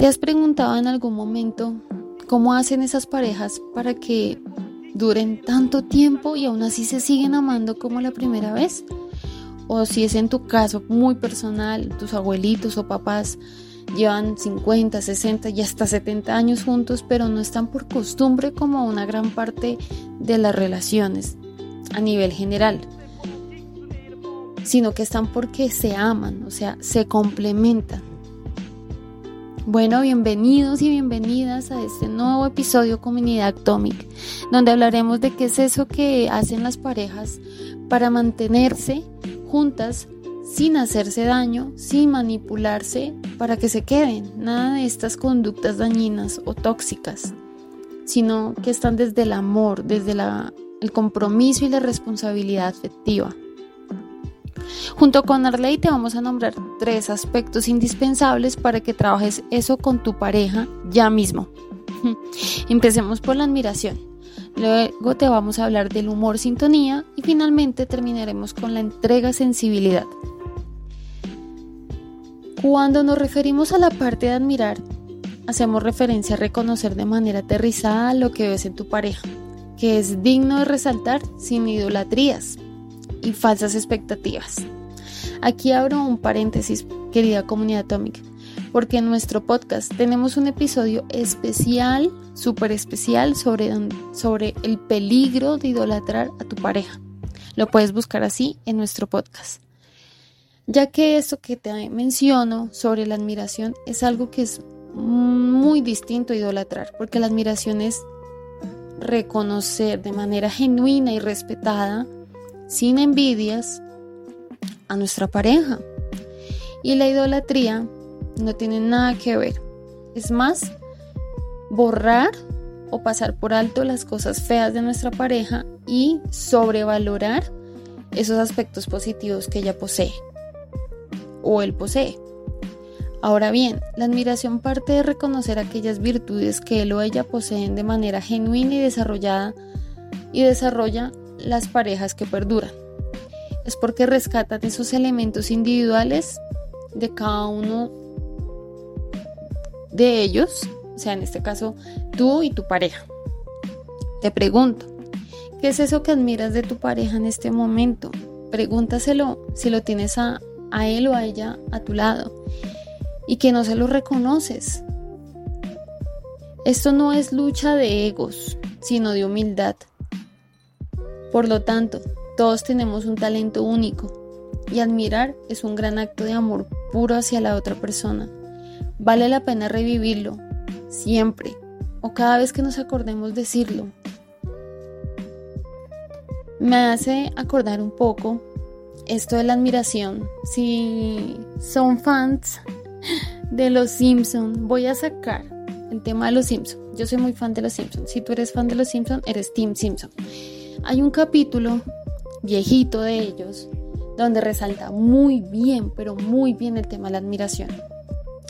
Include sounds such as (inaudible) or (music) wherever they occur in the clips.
¿Te has preguntado en algún momento cómo hacen esas parejas para que duren tanto tiempo y aún así se siguen amando como la primera vez? O si es en tu caso muy personal, tus abuelitos o papás llevan 50, 60 y hasta 70 años juntos, pero no están por costumbre como una gran parte de las relaciones a nivel general, sino que están porque se aman, o sea, se complementan. Bueno, bienvenidos y bienvenidas a este nuevo episodio Comunidad Atomic, donde hablaremos de qué es eso que hacen las parejas para mantenerse juntas sin hacerse daño, sin manipularse para que se queden. Nada de estas conductas dañinas o tóxicas, sino que están desde el amor, desde el compromiso y la responsabilidad afectiva. Junto con Arley te vamos a nombrar tres aspectos indispensables para que trabajes eso con tu pareja ya mismo. (laughs) Empecemos por la admiración. Luego te vamos a hablar del humor sintonía y finalmente terminaremos con la entrega sensibilidad. Cuando nos referimos a la parte de admirar, hacemos referencia a reconocer de manera aterrizada lo que ves en tu pareja, que es digno de resaltar sin idolatrías y falsas expectativas. Aquí abro un paréntesis, querida comunidad atómica, porque en nuestro podcast tenemos un episodio especial, súper especial, sobre, sobre el peligro de idolatrar a tu pareja. Lo puedes buscar así en nuestro podcast. Ya que esto que te menciono sobre la admiración es algo que es muy distinto a idolatrar, porque la admiración es reconocer de manera genuina y respetada sin envidias a nuestra pareja. Y la idolatría no tiene nada que ver. Es más, borrar o pasar por alto las cosas feas de nuestra pareja y sobrevalorar esos aspectos positivos que ella posee o él posee. Ahora bien, la admiración parte de reconocer aquellas virtudes que él o ella poseen de manera genuina y desarrollada y desarrolla las parejas que perduran. Es porque rescatan esos elementos individuales de cada uno de ellos, o sea, en este caso tú y tu pareja. Te pregunto, ¿qué es eso que admiras de tu pareja en este momento? Pregúntaselo si lo tienes a, a él o a ella a tu lado y que no se lo reconoces. Esto no es lucha de egos, sino de humildad. Por lo tanto, todos tenemos un talento único y admirar es un gran acto de amor puro hacia la otra persona. Vale la pena revivirlo, siempre, o cada vez que nos acordemos decirlo. Me hace acordar un poco esto de la admiración. Si son fans de Los Simpson, voy a sacar el tema de Los Simpson. Yo soy muy fan de Los Simpson. Si tú eres fan de Los Simpson, eres Tim Simpson. Hay un capítulo viejito de ellos donde resalta muy bien, pero muy bien el tema de la admiración.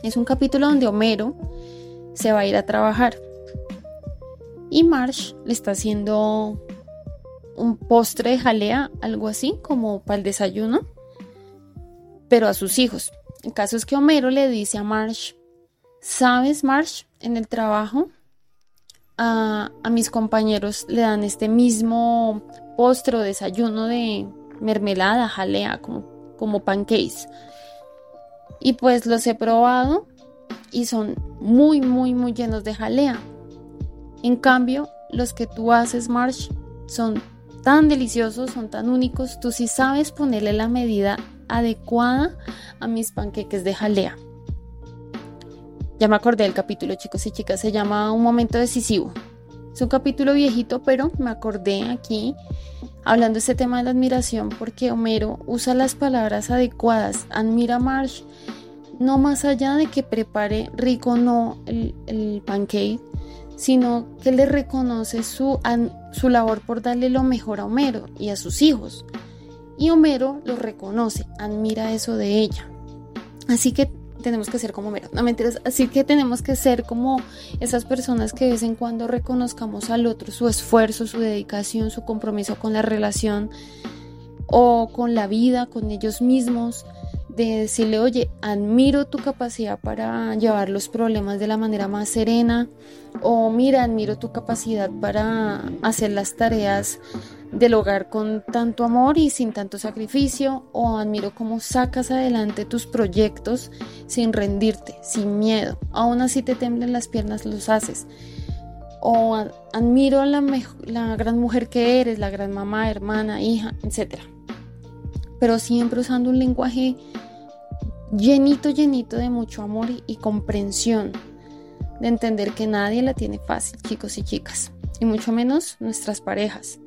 Es un capítulo donde Homero se va a ir a trabajar y Marsh le está haciendo un postre de jalea, algo así como para el desayuno, pero a sus hijos. El caso es que Homero le dice a Marsh, ¿sabes Marsh? En el trabajo a, mis compañeros le dan este mismo postre o desayuno de mermelada, jalea, como, como pancakes. Y pues los he probado y son muy, muy, muy llenos de jalea. En cambio, los que tú haces, Marsh, son tan deliciosos, son tan únicos. Tú sí sabes ponerle la medida adecuada a mis panqueques de jalea. Ya me acordé del capítulo, chicos y chicas, se llama Un momento decisivo. Es un capítulo viejito, pero me acordé aquí hablando de este tema de la admiración porque Homero usa las palabras adecuadas. Admira a Marsh no más allá de que prepare rico no el, el pancake, sino que le reconoce su, su labor por darle lo mejor a Homero y a sus hijos. Y Homero lo reconoce, admira eso de ella. Así que tenemos que ser como Homero, no mentiras, así que tenemos que ser como esas personas que de vez en cuando reconozcamos al otro su esfuerzo, su dedicación, su compromiso con la relación o con la vida, con ellos mismos de decirle, oye, admiro tu capacidad para llevar los problemas de la manera más serena, o mira, admiro tu capacidad para hacer las tareas del hogar con tanto amor y sin tanto sacrificio, o admiro cómo sacas adelante tus proyectos sin rendirte, sin miedo, aún así te temblen las piernas, los haces. O admiro la, la gran mujer que eres, la gran mamá, hermana, hija, etcétera pero siempre usando un lenguaje llenito, llenito de mucho amor y, comprensión, de entender que nadie la tiene fácil, chicos y chicas, y mucho menos nuestras parejas.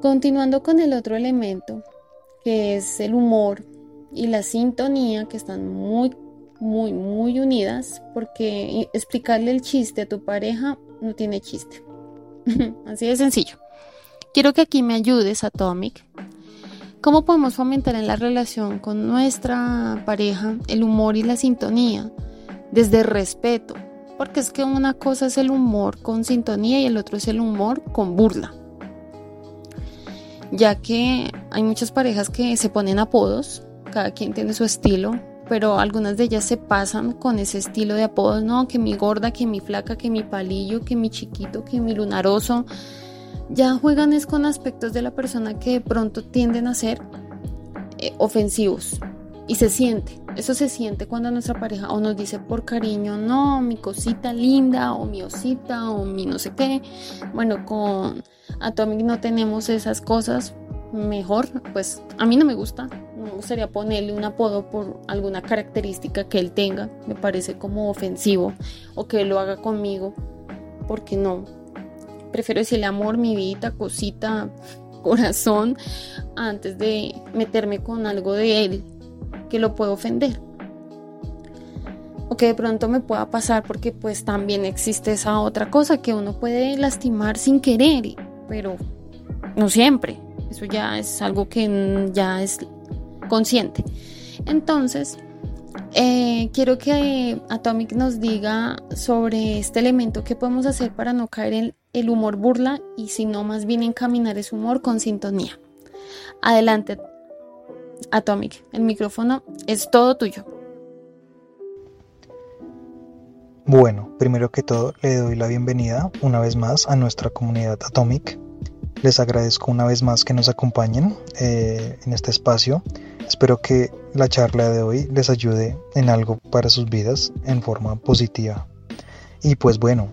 Continuando con el otro elemento, que es el humor y la sintonía, que están muy, muy, muy unidas, porque explicarle el chiste a tu pareja no tiene chiste. (laughs) Así de sencillo. Quiero que aquí me ayudes, Atomic, ¿Cómo podemos fomentar en la relación con nuestra pareja el humor y la sintonía? Desde respeto, porque es que una cosa es el humor con sintonía y el otro es el humor con burla. Ya que hay muchas parejas que se ponen apodos, cada quien tiene su estilo, pero algunas de ellas se pasan con ese estilo de apodos, no, que mi gorda, que mi flaca, que mi palillo, que mi chiquito, que mi lunaroso. Ya juegan es con aspectos de la persona que de pronto tienden a ser eh, ofensivos y se siente, eso se siente cuando nuestra pareja o nos dice por cariño, no, mi cosita linda o mi osita o mi no sé qué. Bueno, con Atomic no tenemos esas cosas, mejor, pues a mí no me gusta, me gustaría ponerle un apodo por alguna característica que él tenga, me parece como ofensivo o que él lo haga conmigo, porque no, Prefiero decirle amor, mi vida, cosita, corazón, antes de meterme con algo de él que lo puedo ofender. O que de pronto me pueda pasar porque pues también existe esa otra cosa que uno puede lastimar sin querer, pero no siempre. Eso ya es algo que ya es consciente. Entonces, eh, quiero que Atomic nos diga sobre este elemento que podemos hacer para no caer en el humor burla y sino más bien encaminar ese humor con sintonía. Adelante, Atomic, el micrófono es todo tuyo. Bueno, primero que todo le doy la bienvenida una vez más a nuestra comunidad Atomic. Les agradezco una vez más que nos acompañen eh, en este espacio. Espero que la charla de hoy les ayude en algo para sus vidas en forma positiva. Y pues bueno,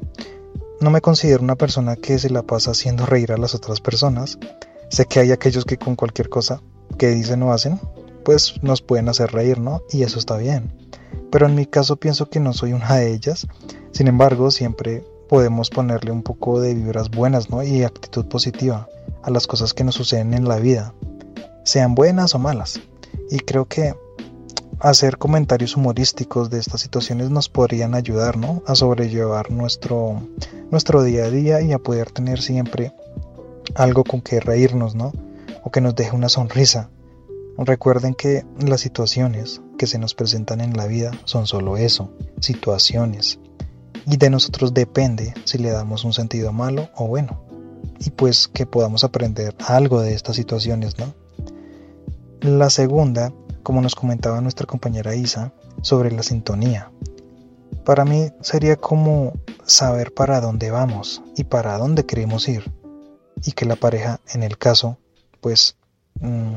no me considero una persona que se la pasa haciendo reír a las otras personas. Sé que hay aquellos que con cualquier cosa que dicen o hacen, pues nos pueden hacer reír, ¿no? Y eso está bien. Pero en mi caso pienso que no soy una de ellas. Sin embargo, siempre podemos ponerle un poco de vibras buenas, ¿no? Y actitud positiva a las cosas que nos suceden en la vida, sean buenas o malas. Y creo que hacer comentarios humorísticos de estas situaciones nos podrían ayudar, ¿no? A sobrellevar nuestro, nuestro día a día y a poder tener siempre algo con que reírnos, ¿no? O que nos deje una sonrisa. Recuerden que las situaciones que se nos presentan en la vida son solo eso, situaciones. Y de nosotros depende si le damos un sentido malo o bueno. Y pues que podamos aprender algo de estas situaciones, ¿no? La segunda como nos comentaba nuestra compañera Isa, sobre la sintonía. Para mí sería como saber para dónde vamos y para dónde queremos ir. Y que la pareja, en el caso, pues, mm,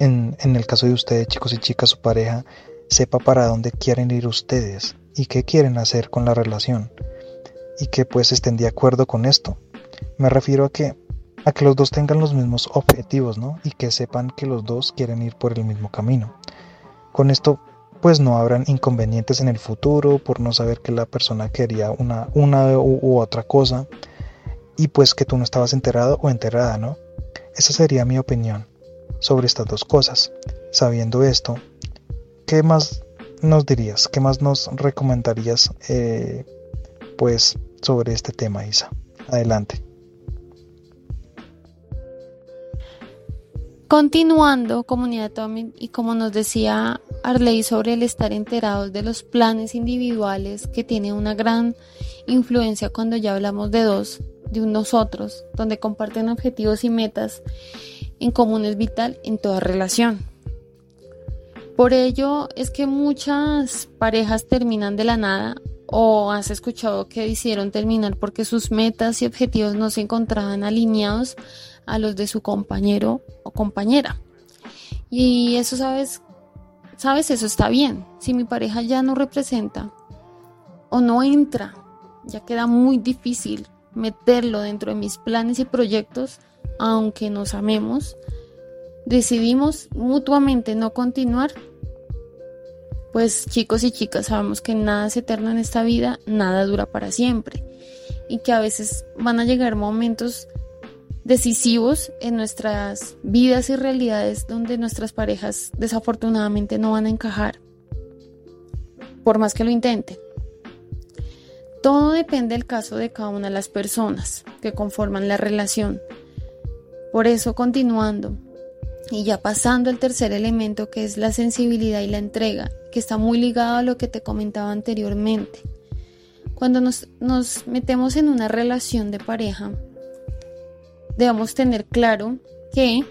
en, en el caso de ustedes, chicos y chicas, su pareja, sepa para dónde quieren ir ustedes y qué quieren hacer con la relación. Y que pues estén de acuerdo con esto. Me refiero a que a que los dos tengan los mismos objetivos, ¿no? Y que sepan que los dos quieren ir por el mismo camino. Con esto, pues no habrán inconvenientes en el futuro por no saber que la persona quería una, una u, otra cosa y pues que tú no estabas enterado o enterada, ¿no? Esa sería mi opinión sobre estas dos cosas. Sabiendo esto, ¿qué más nos dirías? ¿Qué más nos recomendarías, eh, pues, sobre este tema, Isa? Adelante. Continuando, comunidad y como nos decía Arley sobre el estar enterados de los planes individuales, que tiene una gran influencia cuando ya hablamos de dos, de un nosotros, donde comparten objetivos y metas en común es vital en toda relación. Por ello es que muchas parejas terminan de la nada o has escuchado que hicieron terminar porque sus metas y objetivos no se encontraban alineados a los de su compañero o compañera. Y eso sabes, sabes, eso está bien. Si mi pareja ya no representa o no entra, ya queda muy difícil meterlo dentro de mis planes y proyectos, aunque nos amemos, decidimos mutuamente no continuar, pues chicos y chicas sabemos que nada es eterno en esta vida, nada dura para siempre y que a veces van a llegar momentos decisivos en nuestras vidas y realidades donde nuestras parejas desafortunadamente no van a encajar, por más que lo intenten. Todo depende del caso de cada una de las personas que conforman la relación. Por eso, continuando, y ya pasando al tercer elemento que es la sensibilidad y la entrega, que está muy ligado a lo que te comentaba anteriormente. Cuando nos, metemos en una relación de pareja, debemos tener claro que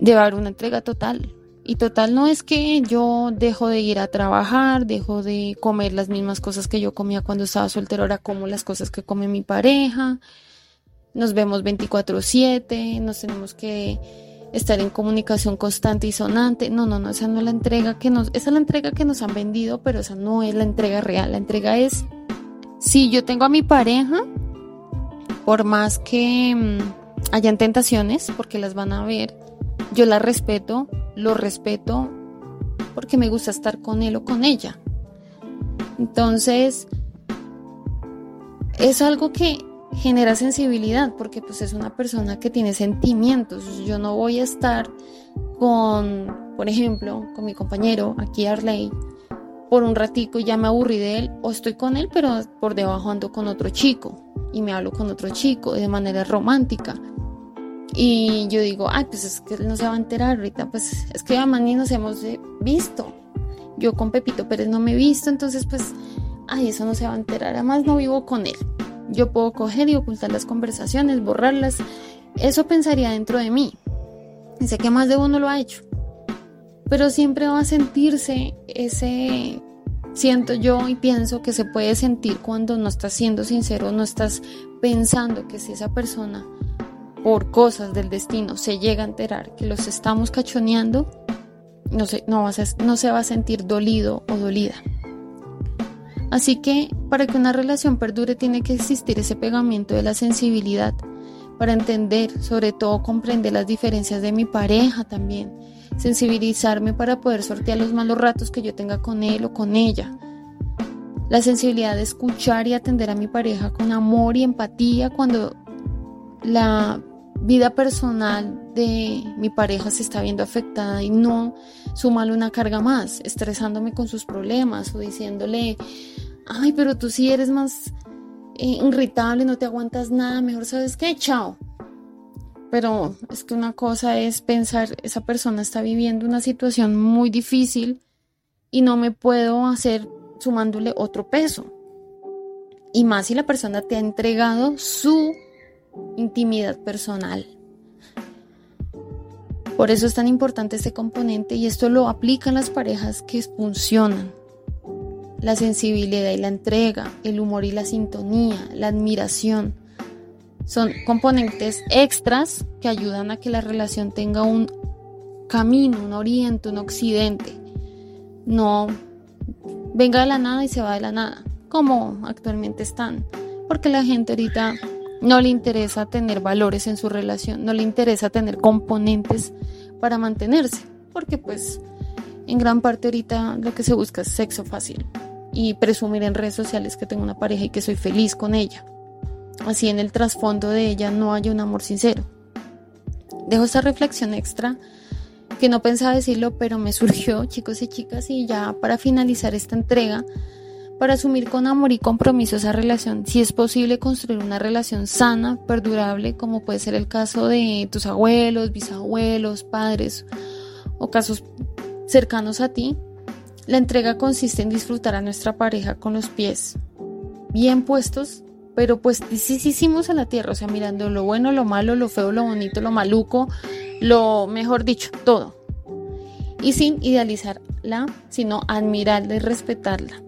debe haber una entrega total. Y total no es que yo dejo de ir a trabajar, dejo de comer las mismas cosas que yo comía cuando estaba soltero, ahora como las cosas que come mi pareja, nos vemos 24/7, nos tenemos que estar en comunicación constante y sonante. No, no, no, esa no es la entrega que nos, esa es la entrega que nos han vendido, pero esa no es la entrega real. La entrega es, si yo tengo a mi pareja, por más que mm, hayan tentaciones, porque las van a ver, yo la respeto, lo respeto, porque me gusta estar con él o con ella. Entonces, es algo que genera sensibilidad porque pues es una persona que tiene sentimientos. Yo no voy a estar con, por ejemplo, con mi compañero aquí Arley por un ratico y ya me aburrí de él o estoy con él pero por debajo ando con otro chico y me hablo con otro chico de manera romántica. Y yo digo, ay, pues es que no se va a enterar ahorita, pues es que además ni nos hemos visto. Yo con Pepito Pérez no me he visto, entonces pues, ay, eso no se va a enterar, además no vivo con él. Yo puedo coger y ocultar las conversaciones, borrarlas. Eso pensaría dentro de mí. Y sé que más de uno lo ha hecho. Pero siempre va a sentirse ese... Siento yo y pienso que se puede sentir cuando no estás siendo sincero, no estás pensando que si esa persona, por cosas del destino, se llega a enterar que los estamos cachoneando, no, se, no, no se va a sentir dolido o dolida. Así que para que una relación perdure tiene que existir ese pegamento de la sensibilidad para entender, sobre todo comprender las diferencias de mi pareja también, sensibilizarme para poder sortear los malos ratos que yo tenga con él o con ella. La sensibilidad de escuchar y atender a mi pareja con amor y empatía cuando la vida personal de mi pareja se está viendo afectada y no sumarle una carga más, estresándome con sus problemas o diciéndole ay, pero tú sí eres más eh, irritable, no te aguantas nada, mejor sabes qué, chao. Pero es que una cosa es pensar, esa persona está viviendo una situación muy difícil y no me puedo hacer sumándole otro peso. Y más si la persona te ha entregado su intimidad personal. Por eso es tan importante este componente y esto lo aplican las parejas que funcionan la sensibilidad y la entrega, el humor y la sintonía, la admiración. Son componentes extras que ayudan a que la relación tenga un camino, un oriente, un occidente. No venga de la nada y se va de la nada, como actualmente están. Porque la gente ahorita no le interesa tener valores en su relación, no le interesa tener componentes para mantenerse, porque pues en gran parte ahorita lo que se busca es sexo fácil y presumir en redes sociales que tengo una pareja y que soy feliz con ella. Así en el trasfondo de ella no haya un amor sincero. Dejo esta reflexión extra que no pensaba decirlo, pero me surgió, chicos y chicas, y ya para finalizar esta entrega, para asumir con amor y compromiso esa relación, si es posible construir una relación sana, perdurable, como puede ser el caso de tus abuelos, bisabuelos, padres o casos cercanos a ti, la entrega consiste en disfrutar a nuestra pareja con los pies bien puestos, pero pues hicimos a la tierra, o sea, mirando lo bueno, lo malo, lo feo, lo bonito, lo maluco, lo mejor dicho, todo. y sin idealizarla, sino admirarla y respetarla.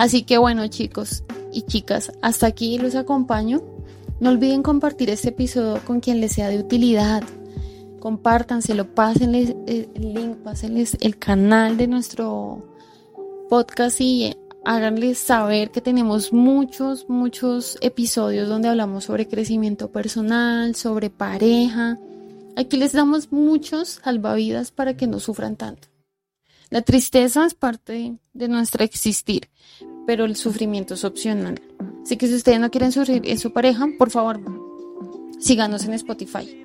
Así que bueno chicos y chicas, hasta aquí los acompaño. No olviden compartir este episodio con quien les sea de utilidad. Compártanselo, pásenles el link, pásenles el canal de nuestro podcast y háganles saber que tenemos muchos, muchos episodios donde hablamos sobre crecimiento personal, sobre pareja. Aquí les damos muchos salvavidas para que no sufran tanto. La tristeza es parte de nuestro existir, pero el sufrimiento es opcional. Así que si ustedes no quieren sufrir en su pareja, por favor, síganos en Spotify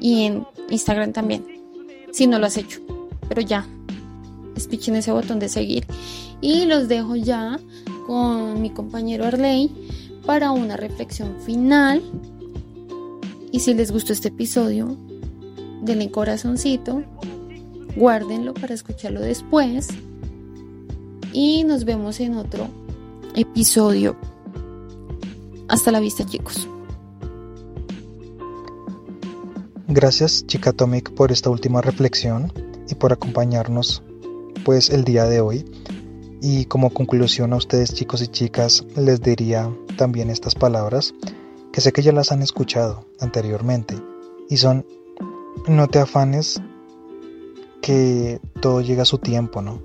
y en Instagram también, si no lo has hecho. Pero ya, espichen ese botón de seguir. Y los dejo ya con mi compañero Arley para una reflexión final. Y si les gustó este episodio, denle corazoncito, guárdenlo para escucharlo después. Y nos vemos en otro episodio. Hasta la vista, chicos. Gracias, chica Atomic, por esta última reflexión y por acompañarnos pues el día de hoy. Y como conclusión a ustedes chicos y chicas les diría también estas palabras que sé que ya las han escuchado anteriormente y son no te afanes que todo llega a su tiempo, ¿no?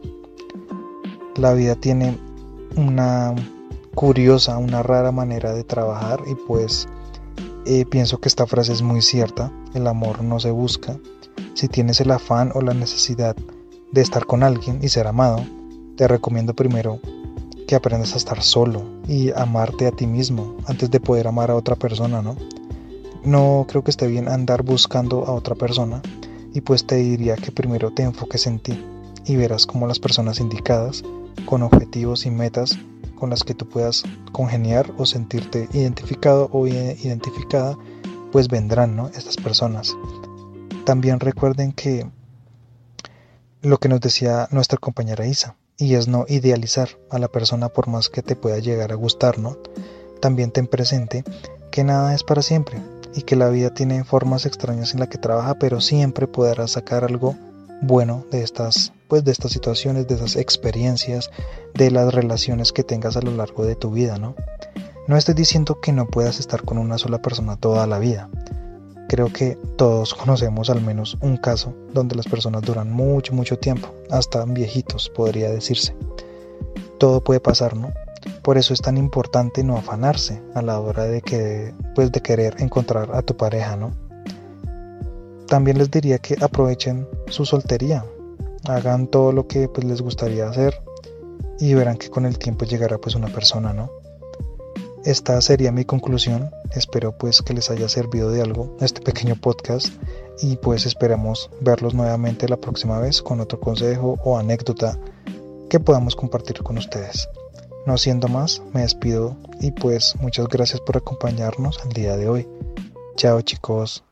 La vida tiene una curiosa, una rara manera de trabajar y pues eh, pienso que esta frase es muy cierta, el amor no se busca, si tienes el afán o la necesidad de estar con alguien y ser amado, te recomiendo primero que aprendas a estar solo y amarte a ti mismo antes de poder amar a otra persona, ¿no? No creo que esté bien andar buscando a otra persona y pues te diría que primero te enfoques en ti y verás cómo las personas indicadas, con objetivos y metas con las que tú puedas congeniar o sentirte identificado o identificada, pues vendrán, ¿no? Estas personas. También recuerden que lo que nos decía nuestra compañera Isa, y es no idealizar a la persona por más que te pueda llegar a gustar, ¿no? También ten presente que nada es para siempre y que la vida tiene formas extrañas en la que trabaja, pero siempre podrás sacar algo bueno de estas pues de estas situaciones, de esas experiencias, de las relaciones que tengas a lo largo de tu vida, ¿no? No estoy diciendo que no puedas estar con una sola persona toda la vida, Creo que todos (laughs) conocemos al menos un caso donde las personas duran mucho, mucho tiempo, hasta viejitos podría decirse. Todo puede pasar, ¿no? Por eso es tan importante no afanarse a la hora de que pues de querer encontrar a tu pareja, ¿no? También les diría que aprovechen su soltería, hagan todo lo que pues, les gustaría hacer y verán que con el tiempo llegará pues una persona, ¿no? Esta sería mi conclusión. Espero pues que les haya servido de algo este pequeño podcast y pues esperamos verlos nuevamente la próxima vez con otro consejo o anécdota que podamos compartir con ustedes. No siendo más, me despido y pues muchas gracias por acompañarnos el día de hoy. Chao chicos.